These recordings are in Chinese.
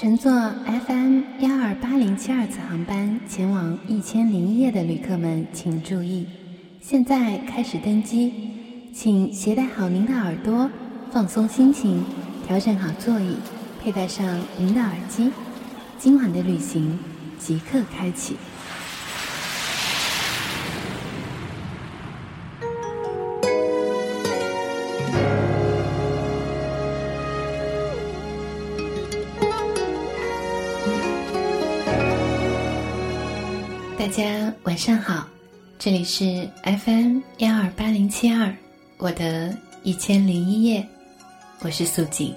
乘坐 FM 幺二八零七二次航班前往《一千零一夜》的旅客们请注意，现在开始登机，请携带好您的耳朵，放松心情，调整好座椅，佩戴上您的耳机，今晚的旅行即刻开启。大家晚上好，这里是 FM 幺二八零七二，我的一千零一夜，我是素锦。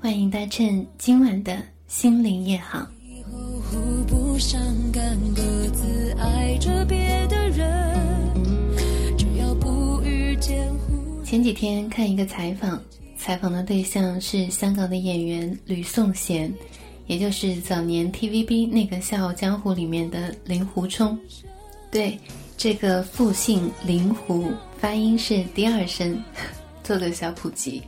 欢迎搭乘今晚的心灵夜航。前几天看一个采访。采访的对象是香港的演员吕颂贤，也就是早年 TVB 那个《笑傲江湖》里面的令狐冲。对，这个复姓令狐，发音是第二声。做个小普及，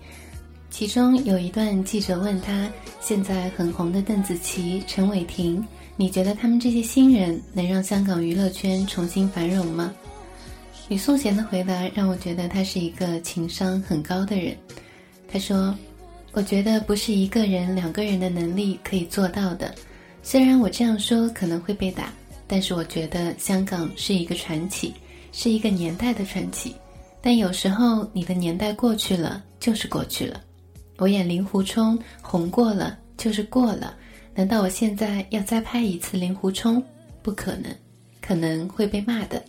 其中有一段记者问他：现在很红的邓紫棋、陈伟霆，你觉得他们这些新人能让香港娱乐圈重新繁荣吗？吕颂贤的回答让我觉得他是一个情商很高的人。他说：“我觉得不是一个人、两个人的能力可以做到的。虽然我这样说可能会被打，但是我觉得香港是一个传奇，是一个年代的传奇。但有时候你的年代过去了，就是过去了。我演令狐冲红过了，就是过了。难道我现在要再拍一次令狐冲？不可能，可能会被骂的。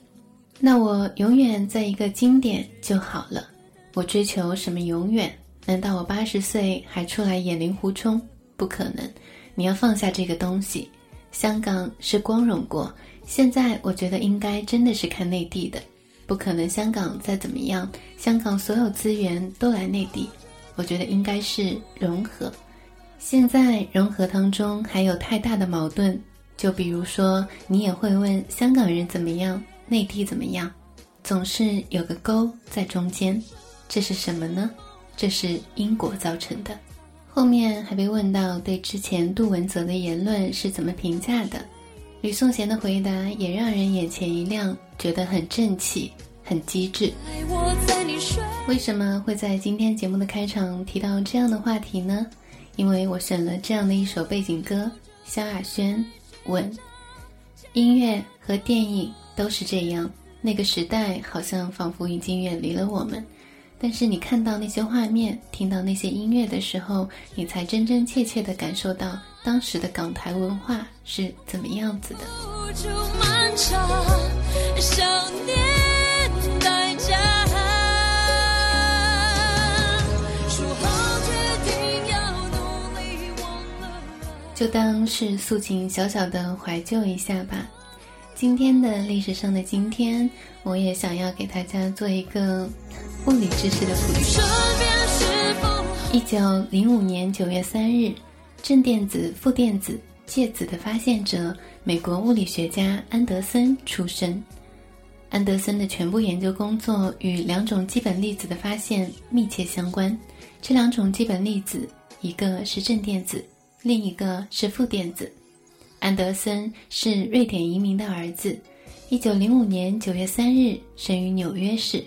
那我永远在一个经典就好了。我追求什么永远？”难道我八十岁还出来演令狐冲？不可能！你要放下这个东西。香港是光荣过，现在我觉得应该真的是看内地的。不可能，香港再怎么样，香港所有资源都来内地。我觉得应该是融合。现在融合当中还有太大的矛盾，就比如说，你也会问香港人怎么样，内地怎么样，总是有个沟在中间，这是什么呢？这是因果造成的。后面还被问到对之前杜文泽的言论是怎么评价的，吕颂贤的回答也让人眼前一亮，觉得很正气、很机智。为什么会在今天节目的开场提到这样的话题呢？因为我选了这样的一首背景歌，萧亚轩《吻》。音乐和电影都是这样，那个时代好像仿佛已经远离了我们。但是你看到那些画面，听到那些音乐的时候，你才真真切切地感受到当时的港台文化是怎么样子的。就当是素锦小小的怀旧一下吧。今天的历史上的今天，我也想要给大家做一个。物理知识的普及。一九零五年九月三日，正电子、负电子、介子的发现者，美国物理学家安德森出生。安德森的全部研究工作与两种基本粒子的发现密切相关。这两种基本粒子，一个是正电子，另一个是负电子。安德森是瑞典移民的儿子。一九零五年九月三日生于纽约市。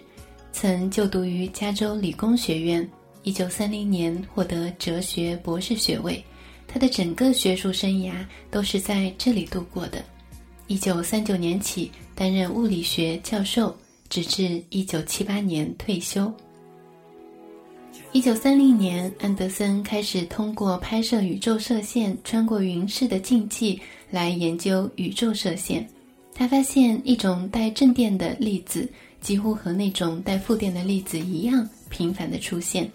曾就读于加州理工学院，一九三零年获得哲学博士学位。他的整个学术生涯都是在这里度过的。一九三九年起担任物理学教授，直至一九七八年退休。一九三零年，安德森开始通过拍摄宇宙射线穿过云室的禁忌来研究宇宙射线。他发现一种带正电的粒子。几乎和那种带负电的粒子一样频繁的出现。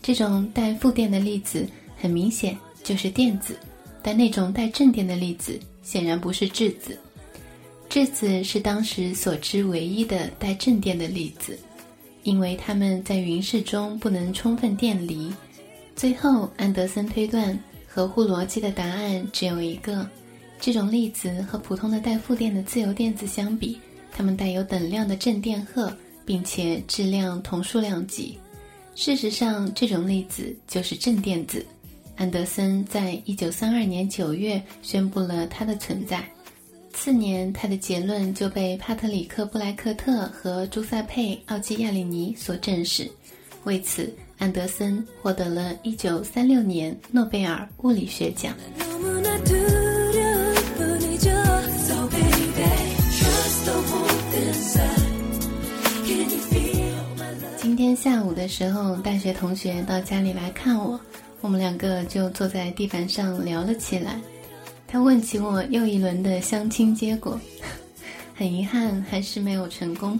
这种带负电的粒子很明显就是电子，但那种带正电的粒子显然不是质子。质子是当时所知唯一的带正电的粒子，因为它们在云室中不能充分电离。最后，安德森推断合乎逻辑的答案只有一个：这种粒子和普通的带负电的自由电子相比。它们带有等量的正电荷，并且质量同数量级。事实上，这种粒子就是正电子。安德森在一九三二年九月宣布了它的存在，次年他的结论就被帕特里克·布莱克特和朱塞佩·奥基亚里尼所证实。为此，安德森获得了一九三六年诺贝尔物理学奖。下午的时候，大学同学到家里来看我。我们两个就坐在地板上聊了起来。他问起我又一轮的相亲结果，很遗憾还是没有成功。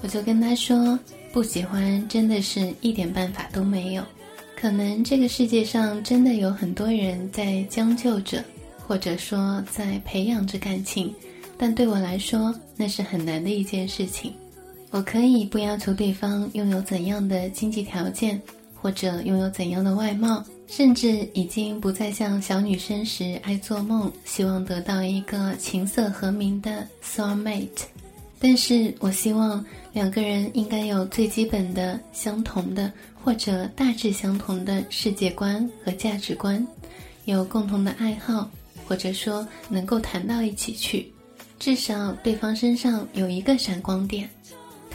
我就跟他说，不喜欢真的是一点办法都没有。可能这个世界上真的有很多人在将就着，或者说在培养着感情，但对我来说那是很难的一件事情。我可以不要求对方拥有怎样的经济条件。或者拥有怎样的外貌，甚至已经不再像小女生时爱做梦，希望得到一个琴瑟和鸣的 soul mate。但是我希望两个人应该有最基本的相同的，或者大致相同的世界观和价值观，有共同的爱好，或者说能够谈到一起去。至少对方身上有一个闪光点，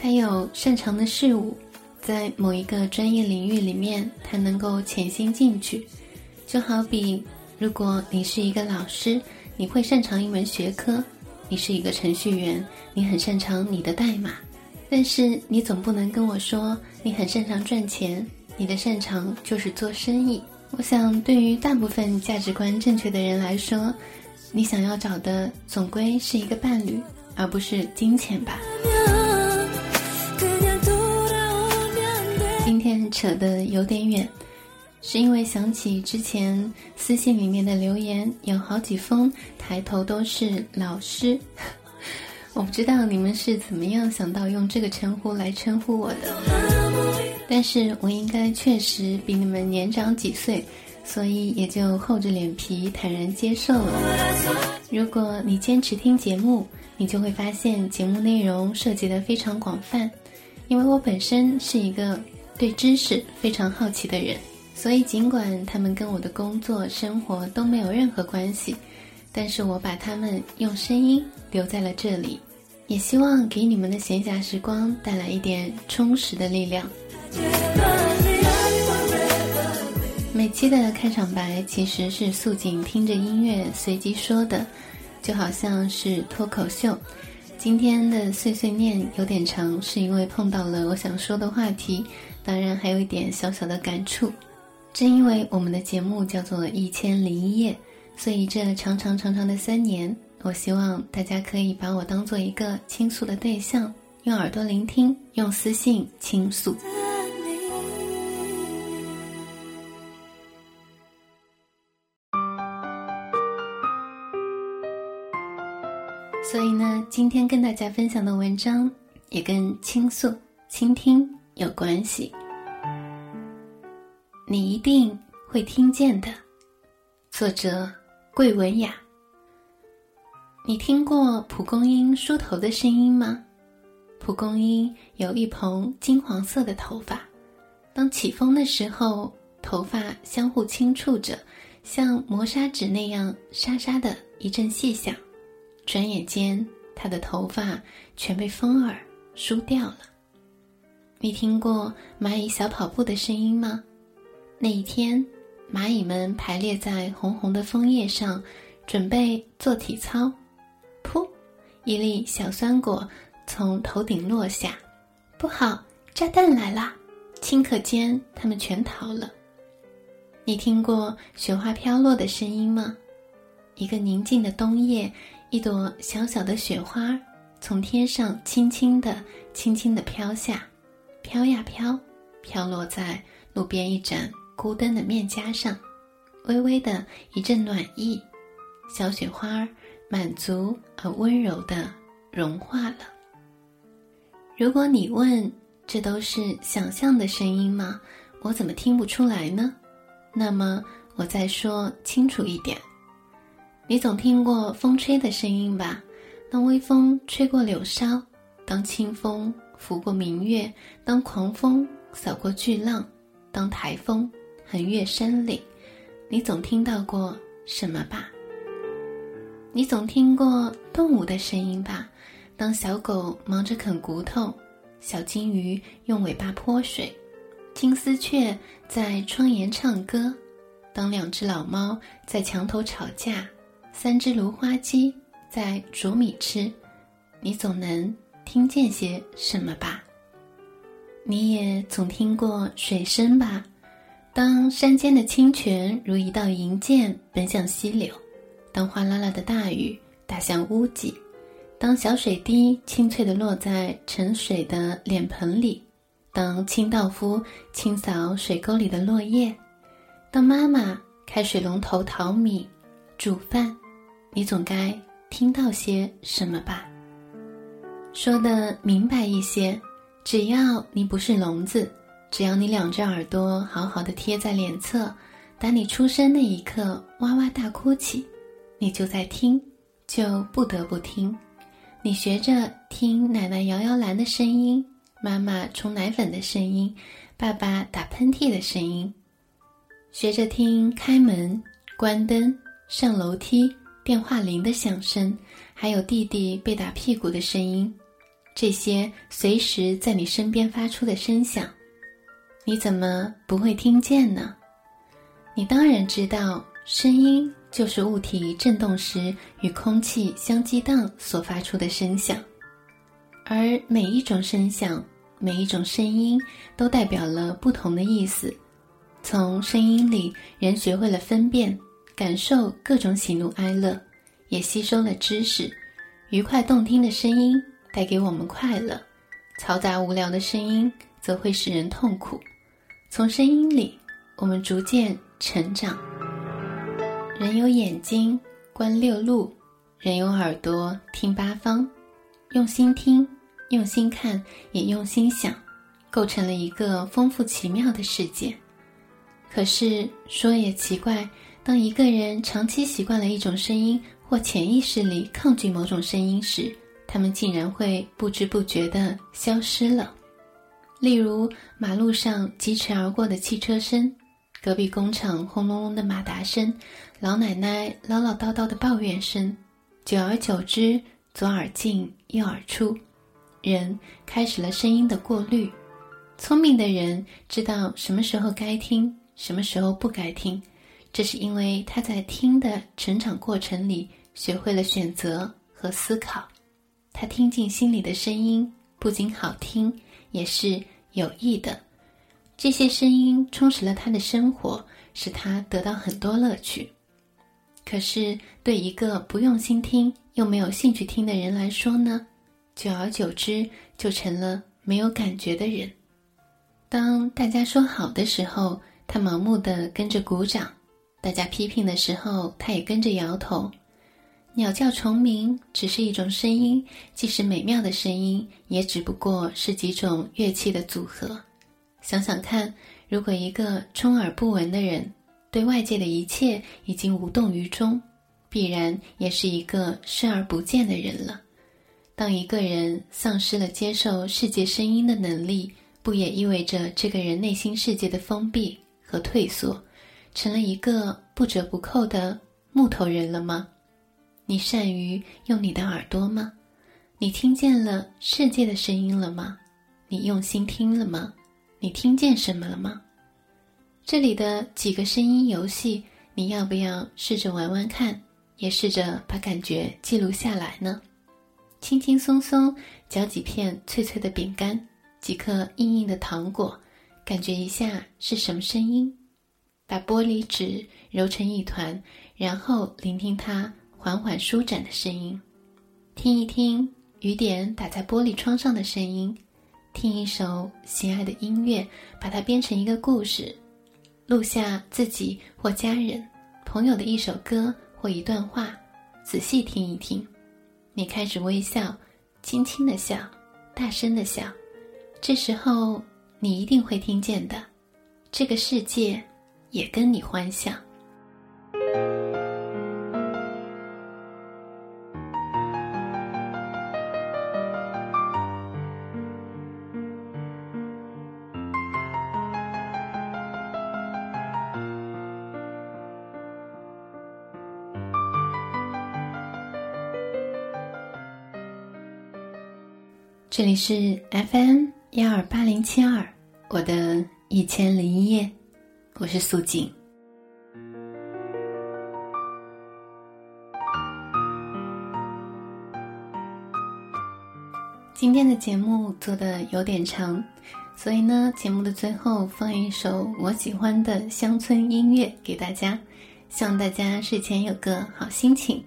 他有擅长的事物。在某一个专业领域里面，他能够潜心进去，就好比如果你是一个老师，你会擅长一门学科；你是一个程序员，你很擅长你的代码。但是你总不能跟我说你很擅长赚钱，你的擅长就是做生意。我想，对于大部分价值观正确的人来说，你想要找的总归是一个伴侣，而不是金钱吧。扯得有点远，是因为想起之前私信里面的留言，有好几封抬头都是老师。我不知道你们是怎么样想到用这个称呼来称呼我的，但是我应该确实比你们年长几岁，所以也就厚着脸皮坦然接受了。如果你坚持听节目，你就会发现节目内容涉及的非常广泛，因为我本身是一个。对知识非常好奇的人，所以尽管他们跟我的工作生活都没有任何关系，但是我把他们用声音留在了这里，也希望给你们的闲暇时光带来一点充实的力量。每期的开场白其实是素锦听着音乐随机说的，就好像是脱口秀。今天的碎碎念有点长，是因为碰到了我想说的话题。当然，还有一点小小的感触。正因为我们的节目叫做《一千零一夜》，所以这长长长长的三年，我希望大家可以把我当做一个倾诉的对象，用耳朵聆听，用私信倾诉。所以呢，今天跟大家分享的文章也跟倾诉、倾听。有关系，你一定会听见的。作者：桂文雅。你听过蒲公英梳头的声音吗？蒲公英有一蓬金黄色的头发，当起风的时候，头发相互轻触着，像磨砂纸那样沙沙的一阵细响。转眼间，它的头发全被风儿梳掉了。你听过蚂蚁小跑步的声音吗？那一天，蚂蚁们排列在红红的枫叶上，准备做体操。噗！一粒小酸果从头顶落下，不好，炸弹来啦！顷刻间，它们全逃了。你听过雪花飘落的声音吗？一个宁静的冬夜，一朵小小的雪花从天上轻轻地、轻轻地飘下。飘呀飘，飘落在路边一盏孤灯的面颊上，微微的一阵暖意，小雪花儿满足而温柔的融化了。如果你问这都是想象的声音吗？我怎么听不出来呢？那么我再说清楚一点，你总听过风吹的声音吧？当微风吹过柳梢，当清风。拂过明月，当狂风扫过巨浪，当台风横越山岭，你总听到过什么吧？你总听过动物的声音吧？当小狗忙着啃骨头，小金鱼用尾巴泼水，金丝雀在窗沿唱歌，当两只老猫在墙头吵架，三只芦花鸡在啄米吃，你总能听见些什么吧？你也总听过水声吧？当山间的清泉如一道银箭奔向溪流，当哗啦啦的大雨打向屋脊，当小水滴清脆地落在盛水的脸盆里，当清道夫清扫水沟里的落叶，当妈妈开水龙头淘米、煮饭，你总该听到些什么吧？说的明白一些。只要你不是聋子，只要你两只耳朵好好的贴在脸侧，当你出生那一刻哇哇大哭起，你就在听，就不得不听。你学着听奶奶摇摇篮的声音，妈妈冲奶粉的声音，爸爸打喷嚏的声音，学着听开门、关灯、上楼梯、电话铃的响声，还有弟弟被打屁股的声音。这些随时在你身边发出的声响，你怎么不会听见呢？你当然知道，声音就是物体振动时与空气相激荡所发出的声响，而每一种声响、每一种声音都代表了不同的意思。从声音里，人学会了分辨、感受各种喜怒哀乐，也吸收了知识。愉快动听的声音。带给我们快乐，嘈杂无聊的声音则会使人痛苦。从声音里，我们逐渐成长。人有眼睛观六路，人有耳朵听八方。用心听，用心看，也用心想，构成了一个丰富奇妙的世界。可是说也奇怪，当一个人长期习惯了一种声音，或潜意识里抗拒某种声音时，他们竟然会不知不觉地消失了，例如马路上疾驰而过的汽车声，隔壁工厂轰隆隆的马达声，老奶奶唠唠叨叨的抱怨声，久而久之，左耳进右耳出，人开始了声音的过滤。聪明的人知道什么时候该听，什么时候不该听，这是因为他在听的成长过程里学会了选择和思考。他听进心里的声音，不仅好听，也是有益的。这些声音充实了他的生活，使他得到很多乐趣。可是，对一个不用心听又没有兴趣听的人来说呢？久而久之，就成了没有感觉的人。当大家说好的时候，他盲目的跟着鼓掌；大家批评的时候，他也跟着摇头。鸟叫虫鸣只是一种声音，即使美妙的声音，也只不过是几种乐器的组合。想想看，如果一个充耳不闻的人，对外界的一切已经无动于衷，必然也是一个视而不见的人了。当一个人丧失了接受世界声音的能力，不也意味着这个人内心世界的封闭和退缩，成了一个不折不扣的木头人了吗？你善于用你的耳朵吗？你听见了世界的声音了吗？你用心听了吗？你听见什么了吗？这里的几个声音游戏，你要不要试着玩玩看？也试着把感觉记录下来呢？轻轻松松嚼几片脆脆的饼干，几颗硬硬的糖果，感觉一下是什么声音？把玻璃纸揉成一团，然后聆听它。缓缓舒展的声音，听一听雨点打在玻璃窗上的声音，听一首喜爱的音乐，把它编成一个故事，录下自己或家人、朋友的一首歌或一段话，仔细听一听。你开始微笑，轻轻的笑，大声的笑，这时候你一定会听见的，这个世界也跟你欢笑。这里是 fm 幺二八零七二我的一千零一夜。我是素锦。今天的节目做的有点长，所以呢，节目的最后放一首我喜欢的乡村音乐给大家，希望大家睡前有个好心情。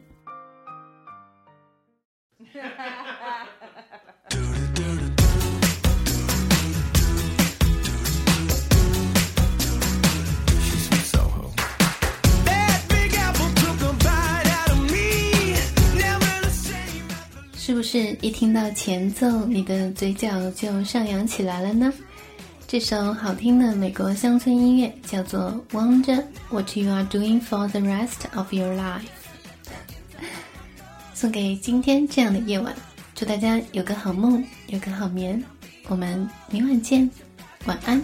是不是一听到前奏，你的嘴角就上扬起来了呢？这首好听的美国乡村音乐叫做《Wonder What You Are Doing for the Rest of Your Life》，送给今天这样的夜晚，祝大家有个好梦，有个好眠。我们明晚见，晚安。